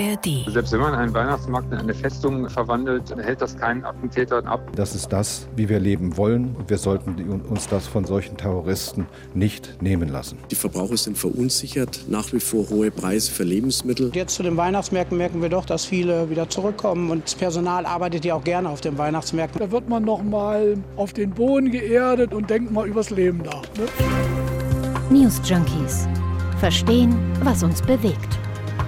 ARD. Selbst wenn man einen Weihnachtsmarkt in eine Festung verwandelt, hält das keinen Attentätern ab. Das ist das, wie wir leben wollen. Und wir sollten uns das von solchen Terroristen nicht nehmen lassen. Die Verbraucher sind verunsichert. Nach wie vor hohe Preise für Lebensmittel. Jetzt zu den Weihnachtsmärkten merken wir doch, dass viele wieder zurückkommen. Und das Personal arbeitet ja auch gerne auf den Weihnachtsmärkten. Da wird man noch mal auf den Boden geerdet und denkt mal übers Leben nach. Ne? News Junkies. Verstehen, was uns bewegt.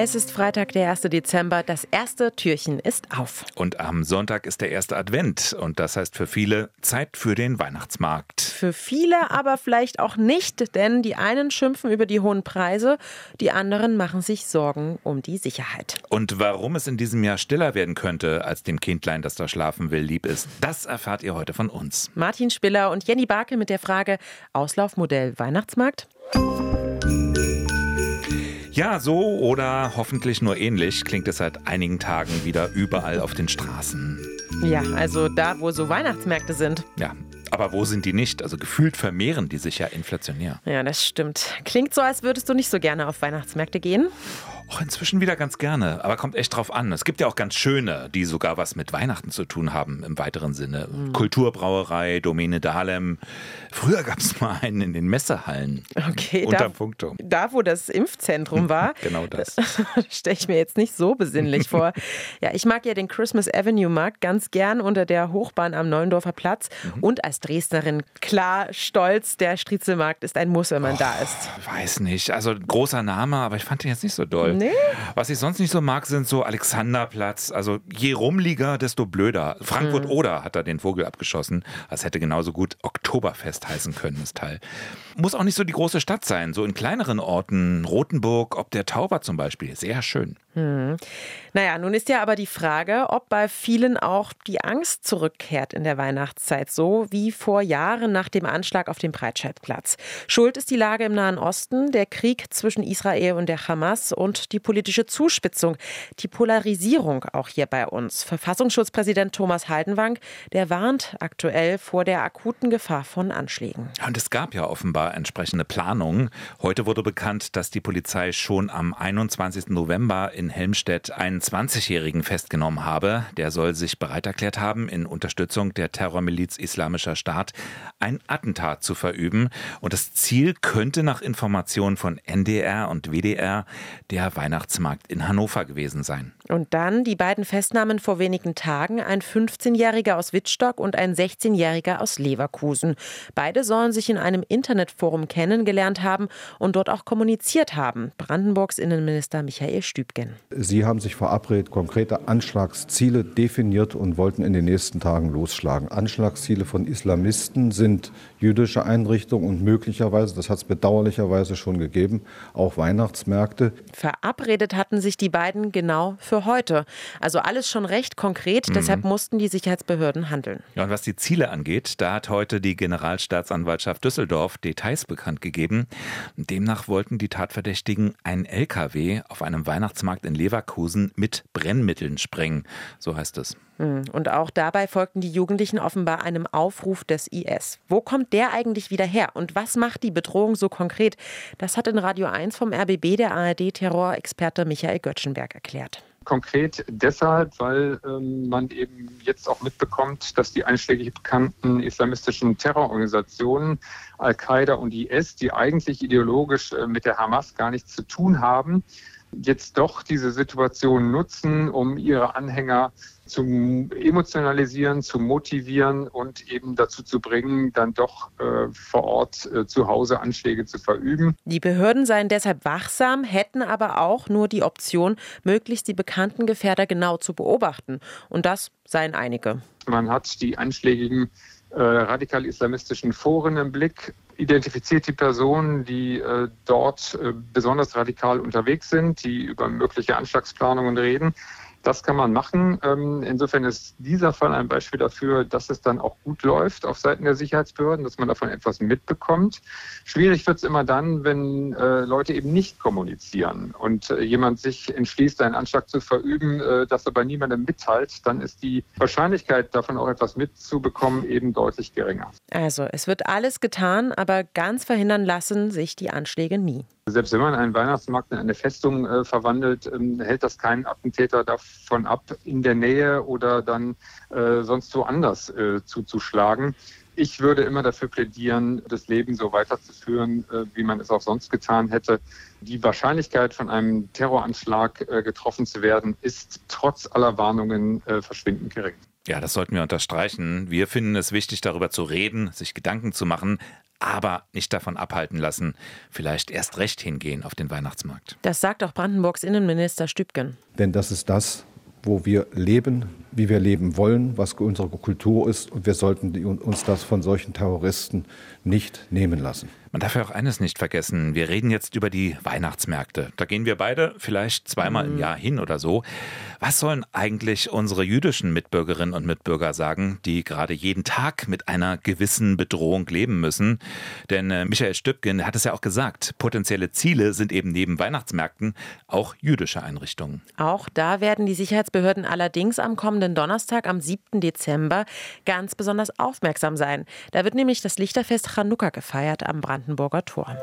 Es ist Freitag, der 1. Dezember. Das erste Türchen ist auf. Und am Sonntag ist der erste Advent. Und das heißt für viele Zeit für den Weihnachtsmarkt. Für viele aber vielleicht auch nicht, denn die einen schimpfen über die hohen Preise, die anderen machen sich Sorgen um die Sicherheit. Und warum es in diesem Jahr stiller werden könnte, als dem Kindlein, das da schlafen will, lieb ist, das erfahrt ihr heute von uns. Martin Spiller und Jenny Barke mit der Frage Auslaufmodell Weihnachtsmarkt. Ja, so oder hoffentlich nur ähnlich klingt es seit einigen Tagen wieder überall auf den Straßen. Ja, also da, wo so Weihnachtsmärkte sind. Ja, aber wo sind die nicht? Also gefühlt vermehren die sich ja inflationär. Ja, das stimmt. Klingt so, als würdest du nicht so gerne auf Weihnachtsmärkte gehen. Auch inzwischen wieder ganz gerne, aber kommt echt drauf an. Es gibt ja auch ganz schöne, die sogar was mit Weihnachten zu tun haben im weiteren Sinne. Mhm. Kulturbrauerei, Domäne Dahlem. Früher gab es mal einen in den Messehallen. Okay, Unterm Punktum. Da, wo das Impfzentrum war. genau das. Stelle ich mir jetzt nicht so besinnlich vor. Ja, ich mag ja den Christmas Avenue Markt ganz gern unter der Hochbahn am Neuendorfer Platz. Mhm. Und als Dresdnerin klar stolz, der Striezelmarkt ist ein Muss, wenn man oh, da ist. Weiß nicht. Also großer Name, aber ich fand den jetzt nicht so doll. Nee. Was ich sonst nicht so mag, sind so Alexanderplatz. Also je rumliger, desto blöder. Frankfurt-Oder mhm. hat da den Vogel abgeschossen. Das hätte genauso gut Oktoberfest heißen können, das Teil. Muss auch nicht so die große Stadt sein. So in kleineren Orten, Rothenburg, ob der Tauber zum Beispiel. Sehr schön. Hm. Naja, nun ist ja aber die Frage, ob bei vielen auch die Angst zurückkehrt in der Weihnachtszeit, so wie vor Jahren nach dem Anschlag auf dem Breitscheidplatz. Schuld ist die Lage im Nahen Osten, der Krieg zwischen Israel und der Hamas und die politische Zuspitzung, die Polarisierung auch hier bei uns. Verfassungsschutzpräsident Thomas Haldenwang, der warnt aktuell vor der akuten Gefahr von Anschlägen. Und es gab ja offenbar entsprechende Planungen. Heute wurde bekannt, dass die Polizei schon am 21. November in Helmstedt einen 20-Jährigen festgenommen habe. Der soll sich bereit erklärt haben, in Unterstützung der Terrormiliz Islamischer Staat ein Attentat zu verüben. Und das Ziel könnte nach Informationen von NDR und WDR der Weihnachtsmarkt in Hannover gewesen sein. Und dann die beiden Festnahmen vor wenigen Tagen, ein 15-Jähriger aus Wittstock und ein 16-Jähriger aus Leverkusen. Beide sollen sich in einem Internetforum kennengelernt haben und dort auch kommuniziert haben. Brandenburgs Innenminister Michael Stübgen. Sie haben sich verabredet, konkrete Anschlagsziele definiert und wollten in den nächsten Tagen losschlagen. Anschlagsziele von Islamisten sind jüdische Einrichtungen und möglicherweise, das hat es bedauerlicherweise schon gegeben, auch Weihnachtsmärkte. Verabredet hatten sich die beiden genau für heute. Also alles schon recht konkret, mhm. deshalb mussten die Sicherheitsbehörden handeln. Ja, und was die Ziele angeht, da hat heute die Generalstaatsanwaltschaft Düsseldorf Details bekannt gegeben. Demnach wollten die Tatverdächtigen einen LKW auf einem Weihnachtsmarkt in Leverkusen mit Brennmitteln sprengen. So heißt es. Hm, und auch dabei folgten die Jugendlichen offenbar einem Aufruf des IS. Wo kommt der eigentlich wieder her? Und was macht die Bedrohung so konkret? Das hat in Radio 1 vom RBB der ARD-Terrorexperte Michael Göttschenberg erklärt konkret deshalb, weil ähm, man eben jetzt auch mitbekommt, dass die einschlägig bekannten islamistischen Terrororganisationen Al-Qaida und IS, die eigentlich ideologisch äh, mit der Hamas gar nichts zu tun haben, jetzt doch diese Situation nutzen, um ihre Anhänger zu emotionalisieren, zu motivieren und eben dazu zu bringen, dann doch äh, vor Ort äh, zu Hause Anschläge zu verüben. Die Behörden seien deshalb wachsam, hätten aber auch nur die Option, möglichst die bekannten Gefährder genau zu beobachten. Und das seien einige. Man hat die anschlägigen äh, radikal-islamistischen Foren im Blick, identifiziert die Personen, die äh, dort äh, besonders radikal unterwegs sind, die über mögliche Anschlagsplanungen reden. Das kann man machen. Ähm, insofern ist dieser Fall ein Beispiel dafür, dass es dann auch gut läuft auf Seiten der Sicherheitsbehörden, dass man davon etwas mitbekommt. Schwierig wird es immer dann, wenn äh, Leute eben nicht kommunizieren und äh, jemand sich entschließt, einen Anschlag zu verüben, äh, das aber niemandem mitteilt, dann ist die Wahrscheinlichkeit, davon auch etwas mitzubekommen, eben deutlich geringer. Also, es wird alles getan, aber ganz verhindern lassen sich die Anschläge nie. Selbst wenn man einen Weihnachtsmarkt in eine Festung äh, verwandelt, ähm, hält das keinen Attentäter davon ab, in der Nähe oder dann äh, sonst woanders äh, zuzuschlagen. Ich würde immer dafür plädieren, das Leben so weiterzuführen, äh, wie man es auch sonst getan hätte. Die Wahrscheinlichkeit, von einem Terroranschlag äh, getroffen zu werden, ist trotz aller Warnungen äh, verschwindend gering. Ja, das sollten wir unterstreichen. Wir finden es wichtig, darüber zu reden, sich Gedanken zu machen, aber nicht davon abhalten lassen, vielleicht erst recht hingehen auf den Weihnachtsmarkt. Das sagt auch Brandenburgs Innenminister Stübgen. Denn das ist das, wo wir leben, wie wir leben wollen, was unsere Kultur ist. Und wir sollten uns das von solchen Terroristen nicht nehmen lassen. Man darf ja auch eines nicht vergessen. Wir reden jetzt über die Weihnachtsmärkte. Da gehen wir beide vielleicht zweimal im mhm. Jahr hin oder so. Was sollen eigentlich unsere jüdischen Mitbürgerinnen und Mitbürger sagen, die gerade jeden Tag mit einer gewissen Bedrohung leben müssen? Denn äh, Michael Stübgen hat es ja auch gesagt, potenzielle Ziele sind eben neben Weihnachtsmärkten auch jüdische Einrichtungen. Auch da werden die Sicherheitsbehörden allerdings am kommenden Donnerstag, am 7. Dezember, ganz besonders aufmerksam sein. Da wird nämlich das Lichterfest Chanukka gefeiert am Brand Brandenburger Tor.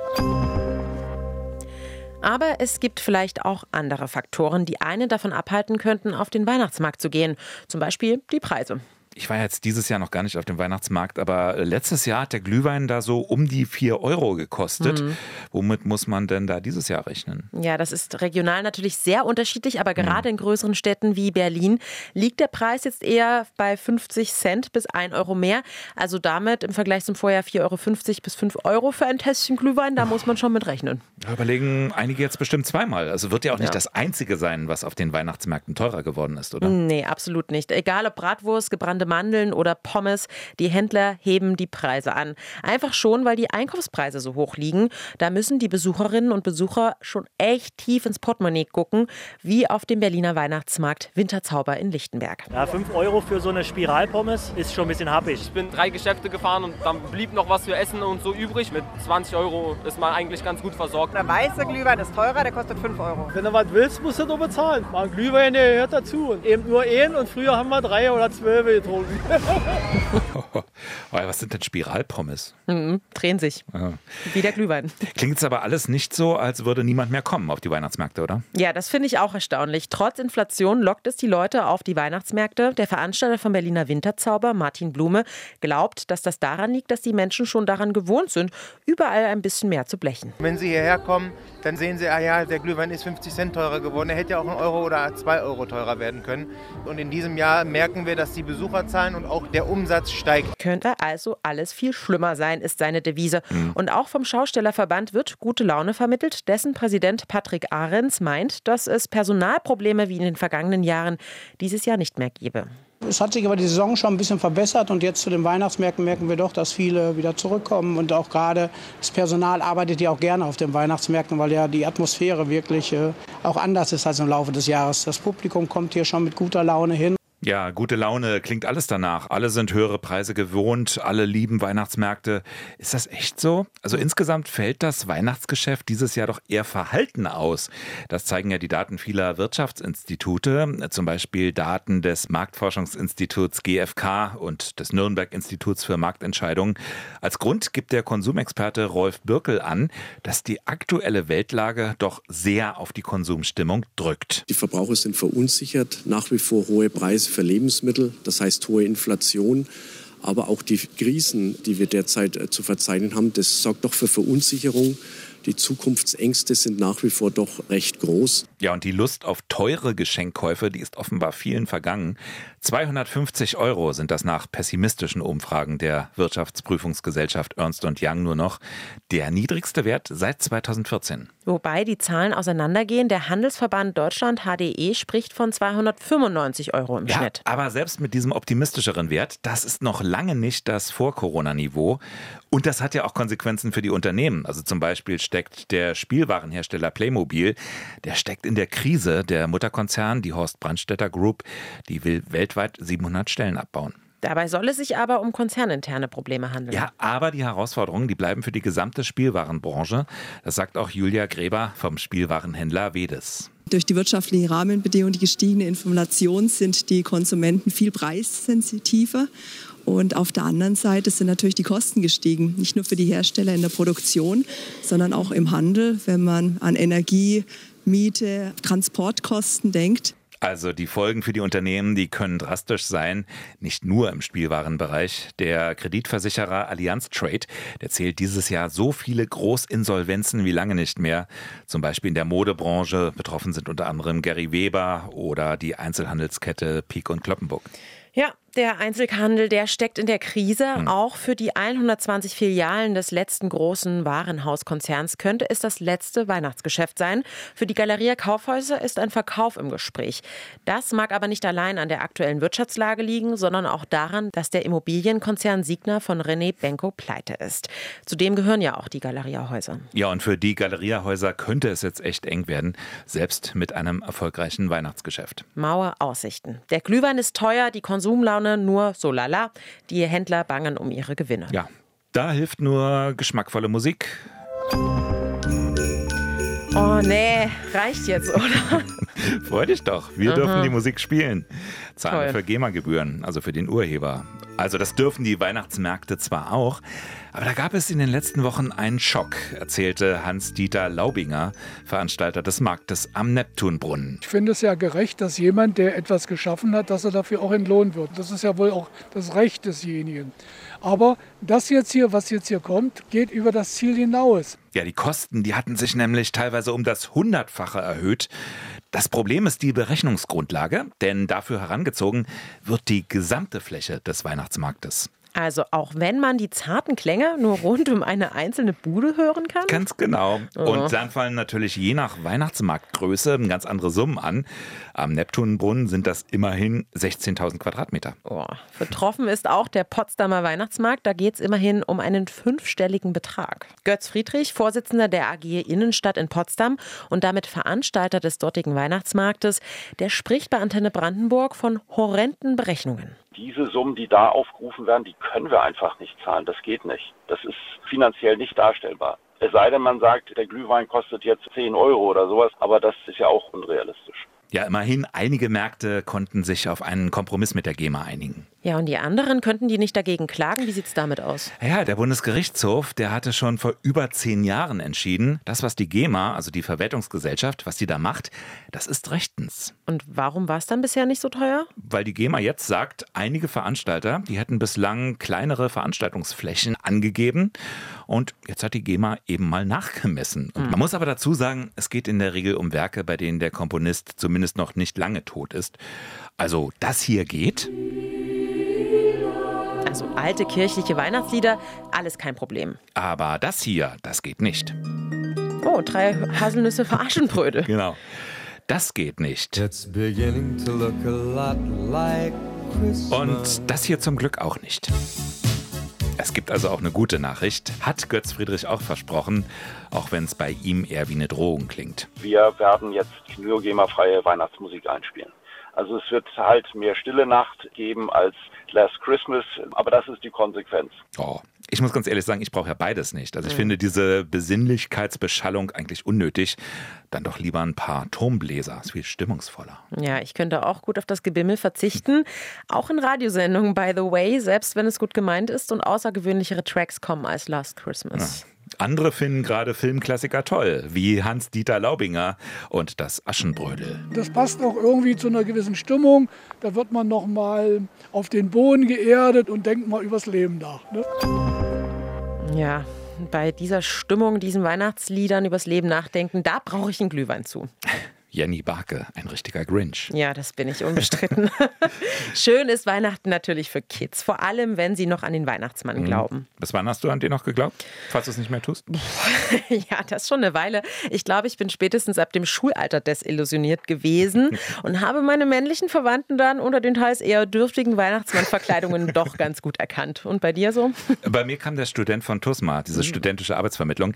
Aber es gibt vielleicht auch andere Faktoren, die einen davon abhalten könnten, auf den Weihnachtsmarkt zu gehen. Zum Beispiel die Preise ich war jetzt dieses Jahr noch gar nicht auf dem Weihnachtsmarkt, aber letztes Jahr hat der Glühwein da so um die 4 Euro gekostet. Mhm. Womit muss man denn da dieses Jahr rechnen? Ja, das ist regional natürlich sehr unterschiedlich, aber gerade mhm. in größeren Städten wie Berlin liegt der Preis jetzt eher bei 50 Cent bis 1 Euro mehr. Also damit im Vergleich zum Vorjahr 4,50 Euro bis 5 Euro für ein Tässchen Glühwein, da muss man schon mit rechnen. Da überlegen einige jetzt bestimmt zweimal. Also wird ja auch nicht ja. das Einzige sein, was auf den Weihnachtsmärkten teurer geworden ist, oder? Nee, absolut nicht. Egal ob Bratwurst, gebrannte gebrannte Mandeln oder Pommes. Die Händler heben die Preise an. Einfach schon, weil die Einkaufspreise so hoch liegen. Da müssen die Besucherinnen und Besucher schon echt tief ins Portemonnaie gucken, wie auf dem Berliner Weihnachtsmarkt Winterzauber in Lichtenberg. Ja, 5 Euro für so eine Spiralpommes ist schon ein bisschen happig. Ich bin drei Geschäfte gefahren und dann blieb noch was für Essen und so übrig. Mit 20 Euro ist man eigentlich ganz gut versorgt. Der weiße Glühwein ist teurer, der kostet 5 Euro. Wenn du was willst, musst du nur bezahlen. Mal ein Glühwein der gehört dazu. Und eben nur einen und früher haben wir drei oder zwölf getrunken. old. was sind denn Spiralpommes? Mhm, drehen sich. Aha. Wie der Glühwein. Klingt jetzt aber alles nicht so, als würde niemand mehr kommen auf die Weihnachtsmärkte, oder? Ja, das finde ich auch erstaunlich. Trotz Inflation lockt es die Leute auf die Weihnachtsmärkte. Der Veranstalter vom Berliner Winterzauber, Martin Blume, glaubt, dass das daran liegt, dass die Menschen schon daran gewohnt sind, überall ein bisschen mehr zu blechen. Wenn sie hierher kommen, dann sehen sie, ah ja, der Glühwein ist 50 Cent teurer geworden. Er hätte ja auch ein Euro oder zwei Euro teurer werden können. Und in diesem Jahr merken wir, dass die Besucherzahlen und auch der Umsatz steigt. Könnte also alles viel schlimmer sein, ist seine Devise. Mhm. Und auch vom Schaustellerverband wird gute Laune vermittelt. Dessen Präsident Patrick Ahrens meint, dass es Personalprobleme wie in den vergangenen Jahren dieses Jahr nicht mehr gebe. Es hat sich aber die Saison schon ein bisschen verbessert und jetzt zu den Weihnachtsmärkten merken wir doch, dass viele wieder zurückkommen und auch gerade das Personal arbeitet ja auch gerne auf den Weihnachtsmärkten, weil ja die Atmosphäre wirklich äh, auch anders ist als im Laufe des Jahres. Das Publikum kommt hier schon mit guter Laune hin. Ja, gute Laune klingt alles danach. Alle sind höhere Preise gewohnt, alle lieben Weihnachtsmärkte. Ist das echt so? Also insgesamt fällt das Weihnachtsgeschäft dieses Jahr doch eher verhalten aus. Das zeigen ja die Daten vieler Wirtschaftsinstitute, zum Beispiel Daten des Marktforschungsinstituts GfK und des Nürnberg-Instituts für Marktentscheidungen. Als Grund gibt der Konsumexperte Rolf Birkel an, dass die aktuelle Weltlage doch sehr auf die Konsumstimmung drückt. Die Verbraucher sind verunsichert, nach wie vor hohe Preise für Lebensmittel, das heißt hohe Inflation, aber auch die Krisen, die wir derzeit äh, zu verzeichnen haben, das sorgt doch für Verunsicherung. Die Zukunftsängste sind nach wie vor doch recht groß. Ja, und die Lust auf teure Geschenkkäufe, die ist offenbar vielen vergangen. 250 Euro sind das nach pessimistischen Umfragen der Wirtschaftsprüfungsgesellschaft Ernst Young nur noch. Der niedrigste Wert seit 2014. Wobei die Zahlen auseinandergehen. Der Handelsverband Deutschland HDE spricht von 295 Euro im ja, Schnitt. Aber selbst mit diesem optimistischeren Wert, das ist noch lange nicht das Vor-Corona-Niveau. Und das hat ja auch Konsequenzen für die Unternehmen. Also zum Beispiel steckt der Spielwarenhersteller Playmobil. Der steckt in der Krise. Der Mutterkonzern, die Horst Brandstätter Group, die will weltweit 700 Stellen abbauen. Dabei soll es sich aber um konzerninterne Probleme handeln. Ja, aber die Herausforderungen, die bleiben für die gesamte Spielwarenbranche. Das sagt auch Julia Gräber vom Spielwarenhändler Vedes. Durch die wirtschaftlichen Rahmenbedingungen, die gestiegene Inflation sind die Konsumenten viel preissensitiver. Und auf der anderen Seite sind natürlich die Kosten gestiegen, nicht nur für die Hersteller in der Produktion, sondern auch im Handel, wenn man an Energie, Miete, Transportkosten denkt. Also die Folgen für die Unternehmen, die können drastisch sein, nicht nur im Spielwarenbereich. Der Kreditversicherer Allianz Trade, der zählt dieses Jahr so viele Großinsolvenzen wie lange nicht mehr. Zum Beispiel in der Modebranche. Betroffen sind unter anderem Gary Weber oder die Einzelhandelskette Peak und Kloppenburg. Ja, der Einzelhandel, der steckt in der Krise. Hm. Auch für die 120 Filialen des letzten großen Warenhauskonzerns könnte es das letzte Weihnachtsgeschäft sein. Für die Galeria Kaufhäuser ist ein Verkauf im Gespräch. Das mag aber nicht allein an der aktuellen Wirtschaftslage liegen, sondern auch daran, dass der Immobilienkonzern Signa von René Benko pleite ist. Zudem gehören ja auch die Galeria-Häuser. Ja, und für die Galeria-Häuser könnte es jetzt echt eng werden, selbst mit einem erfolgreichen Weihnachtsgeschäft. Mauer Aussichten. Der Glühwein ist teuer, die Konsumlaune Laune nur so lala. Die Händler bangen um ihre Gewinne. Ja, da hilft nur geschmackvolle Musik. Oh nee, reicht jetzt, oder? Freu dich doch, wir Aha. dürfen die Musik spielen. Zahlen für GEMA-Gebühren, also für den Urheber. Also das dürfen die Weihnachtsmärkte zwar auch, aber da gab es in den letzten Wochen einen Schock, erzählte Hans-Dieter Laubinger, Veranstalter des Marktes am Neptunbrunnen. Ich finde es ja gerecht, dass jemand, der etwas geschaffen hat, dass er dafür auch entlohnt wird. Das ist ja wohl auch das Recht desjenigen. Aber das jetzt hier, was jetzt hier kommt, geht über das Ziel hinaus. Ja, die Kosten, die hatten sich nämlich teilweise um das Hundertfache erhöht. Das Problem ist die Berechnungsgrundlage, denn dafür herangezogen wird die gesamte Fläche des Weihnachtsmarktes. Also auch wenn man die zarten Klänge nur rund um eine einzelne Bude hören kann? Ganz genau. Oh. Und dann fallen natürlich je nach Weihnachtsmarktgröße ganz andere Summen an. Am Neptunbrunnen sind das immerhin 16.000 Quadratmeter. Oh. Betroffen ist auch der Potsdamer Weihnachtsmarkt. Da geht es immerhin um einen fünfstelligen Betrag. Götz Friedrich, Vorsitzender der AG Innenstadt in Potsdam und damit Veranstalter des dortigen Weihnachtsmarktes, der spricht bei Antenne Brandenburg von horrenden Berechnungen diese Summen, die da aufgerufen werden, die können wir einfach nicht zahlen. Das geht nicht. Das ist finanziell nicht darstellbar. Es sei denn, man sagt, der Glühwein kostet jetzt 10 Euro oder sowas, aber das ist ja auch unrealistisch. Ja, immerhin, einige Märkte konnten sich auf einen Kompromiss mit der GEMA einigen. Ja, und die anderen könnten die nicht dagegen klagen? Wie sieht es damit aus? Ja, der Bundesgerichtshof, der hatte schon vor über zehn Jahren entschieden, das, was die GEMA, also die Verwertungsgesellschaft, was die da macht, das ist rechtens. Und warum war es dann bisher nicht so teuer? Weil die GEMA jetzt sagt, einige Veranstalter, die hätten bislang kleinere Veranstaltungsflächen angegeben und jetzt hat die GEMA eben mal nachgemessen. Und mhm. man muss aber dazu sagen, es geht in der Regel um Werke, bei denen der Komponist zumindest noch nicht lange tot ist. Also das hier geht also alte kirchliche Weihnachtslieder, alles kein Problem. Aber das hier, das geht nicht. Oh, drei Haselnüsse für Aschenbrödel. genau. Das geht nicht. Und das hier zum Glück auch nicht. Es gibt also auch eine gute Nachricht, hat Götz Friedrich auch versprochen, auch wenn es bei ihm eher wie eine Drohung klingt. Wir werden jetzt nur GEMA-freie Weihnachtsmusik einspielen. Also es wird halt mehr Stille Nacht geben als Last Christmas, aber das ist die Konsequenz. Oh, ich muss ganz ehrlich sagen, ich brauche ja beides nicht. Also ich mhm. finde diese Besinnlichkeitsbeschallung eigentlich unnötig. Dann doch lieber ein paar Turmbläser, ist viel stimmungsvoller. Ja, ich könnte auch gut auf das Gebimmel verzichten. Auch in Radiosendungen, by the way, selbst wenn es gut gemeint ist und außergewöhnlichere Tracks kommen als Last Christmas. Ja. Andere finden gerade Filmklassiker toll, wie Hans-Dieter Laubinger und das Aschenbrödel. Das passt auch irgendwie zu einer gewissen Stimmung. Da wird man noch mal auf den Boden geerdet und denkt mal übers Leben nach. Ne? Ja, bei dieser Stimmung, diesen Weihnachtsliedern übers Leben nachdenken, da brauche ich einen Glühwein zu. Jenny Barke, ein richtiger Grinch. Ja, das bin ich unbestritten. Schön ist Weihnachten natürlich für Kids, vor allem wenn sie noch an den Weihnachtsmann mhm. glauben. Bis wann hast du an den noch geglaubt, falls du es nicht mehr tust? ja, das ist schon eine Weile. Ich glaube, ich bin spätestens ab dem Schulalter desillusioniert gewesen und habe meine männlichen Verwandten dann unter den teils eher dürftigen Weihnachtsmannverkleidungen doch ganz gut erkannt. Und bei dir so? Bei mir kam der Student von TUSMA, diese studentische Arbeitsvermittlung.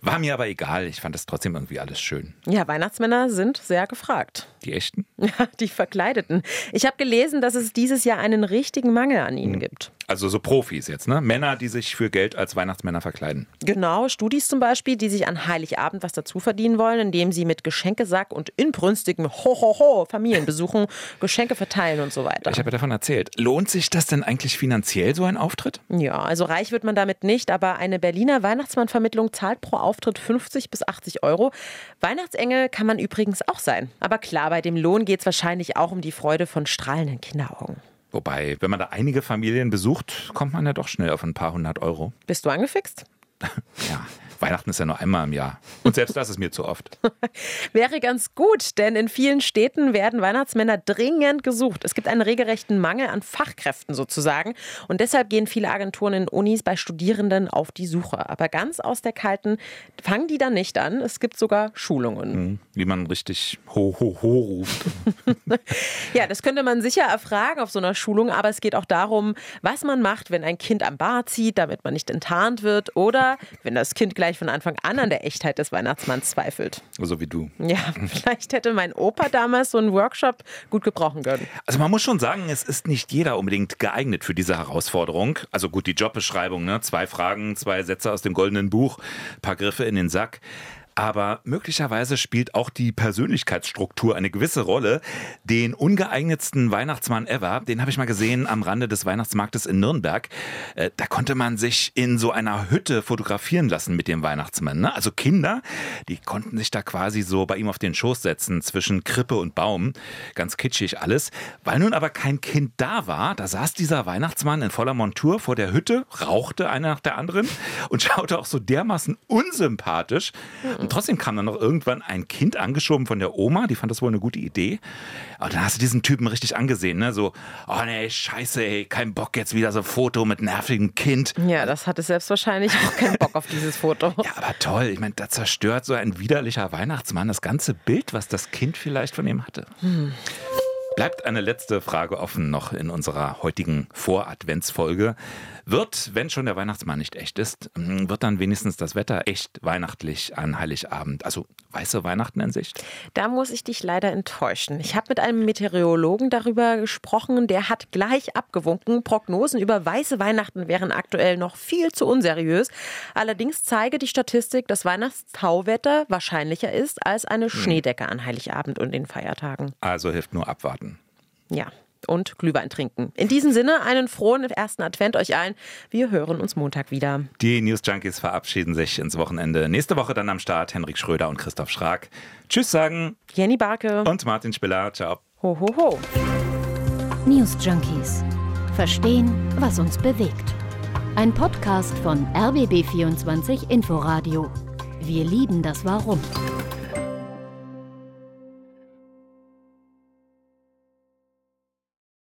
War mir aber egal. Ich fand das trotzdem irgendwie alles schön. Ja, Weihnachtsmänner sind sehr gefragt. Die echten? Ja, die Verkleideten. Ich habe gelesen, dass es dieses Jahr einen richtigen Mangel an ihnen gibt. Also so Profis jetzt, ne? Männer, die sich für Geld als Weihnachtsmänner verkleiden. Genau, Studis zum Beispiel, die sich an Heiligabend was dazu verdienen wollen, indem sie mit Geschenkesack und inbrünstigem Ho-Ho-Ho Familienbesuchen Geschenke verteilen und so weiter. Ich habe ja davon erzählt. Lohnt sich das denn eigentlich finanziell, so ein Auftritt? Ja, also reich wird man damit nicht, aber eine Berliner Weihnachtsmannvermittlung zahlt pro Auftritt 50 bis 80 Euro. Weihnachtsengel kann man übrigens auch sein. Aber klar, bei dem Lohn geht es wahrscheinlich auch um die Freude von strahlenden Kinderaugen. Wobei, wenn man da einige Familien besucht, kommt man ja doch schnell auf ein paar hundert Euro. Bist du angefixt? ja, Weihnachten ist ja nur einmal im Jahr. Und selbst das ist mir zu oft. Wäre ganz gut, denn in vielen Städten werden Weihnachtsmänner dringend gesucht. Es gibt einen regelrechten Mangel an Fachkräften sozusagen. Und deshalb gehen viele Agenturen in Unis bei Studierenden auf die Suche. Aber ganz aus der Kalten fangen die dann nicht an. Es gibt sogar Schulungen. Mhm, wie man richtig ho, ho, ho ruft. ja, das könnte man sicher erfragen auf so einer Schulung. Aber es geht auch darum, was man macht, wenn ein Kind am Bar zieht, damit man nicht enttarnt wird. Oder wenn das Kind gleich von Anfang an an der Echtheit des Weihnachtsmanns zweifelt. So wie du. Ja, vielleicht hätte mein Opa damals so einen Workshop gut gebrauchen können. Also man muss schon sagen, es ist nicht jeder unbedingt geeignet für diese Herausforderung. Also gut, die Jobbeschreibung, ne? zwei Fragen, zwei Sätze aus dem goldenen Buch, paar Griffe in den Sack. Aber möglicherweise spielt auch die Persönlichkeitsstruktur eine gewisse Rolle. Den ungeeignetsten Weihnachtsmann ever, den habe ich mal gesehen am Rande des Weihnachtsmarktes in Nürnberg. Äh, da konnte man sich in so einer Hütte fotografieren lassen mit dem Weihnachtsmann. Ne? Also Kinder, die konnten sich da quasi so bei ihm auf den Schoß setzen zwischen Krippe und Baum. Ganz kitschig alles. Weil nun aber kein Kind da war, da saß dieser Weihnachtsmann in voller Montur vor der Hütte, rauchte eine nach der anderen und schaute auch so dermaßen unsympathisch. Und trotzdem kam dann noch irgendwann ein Kind angeschoben von der Oma, die fand das wohl eine gute Idee. Und dann hast du diesen Typen richtig angesehen, ne? So, oh nee, scheiße, ey, kein Bock jetzt wieder so ein Foto mit nervigem Kind. Ja, das hatte selbst wahrscheinlich auch keinen Bock auf dieses Foto. Ja, aber toll. Ich meine, da zerstört so ein widerlicher Weihnachtsmann das ganze Bild, was das Kind vielleicht von ihm hatte. Hm. Bleibt eine letzte Frage offen noch in unserer heutigen Voradventsfolge. Wird, wenn schon der Weihnachtsmann nicht echt ist, hm, wird dann wenigstens das Wetter echt weihnachtlich an Heiligabend? Also weiße Weihnachten in Sicht? Da muss ich dich leider enttäuschen. Ich habe mit einem Meteorologen darüber gesprochen, der hat gleich abgewunken. Prognosen über weiße Weihnachten wären aktuell noch viel zu unseriös. Allerdings zeige die Statistik, dass Weihnachtstauwetter wahrscheinlicher ist als eine hm. Schneedecke an Heiligabend und den Feiertagen. Also hilft nur abwarten. Ja, und Glühwein trinken. In diesem Sinne, einen frohen ersten Advent euch allen. Wir hören uns Montag wieder. Die News Junkies verabschieden sich ins Wochenende. Nächste Woche dann am Start Henrik Schröder und Christoph Schrag. Tschüss sagen. Jenny Barke. Und Martin Spiller. Ciao. Ho, ho, ho. News Junkies. Verstehen, was uns bewegt. Ein Podcast von RBB24 Inforadio. Wir lieben das Warum.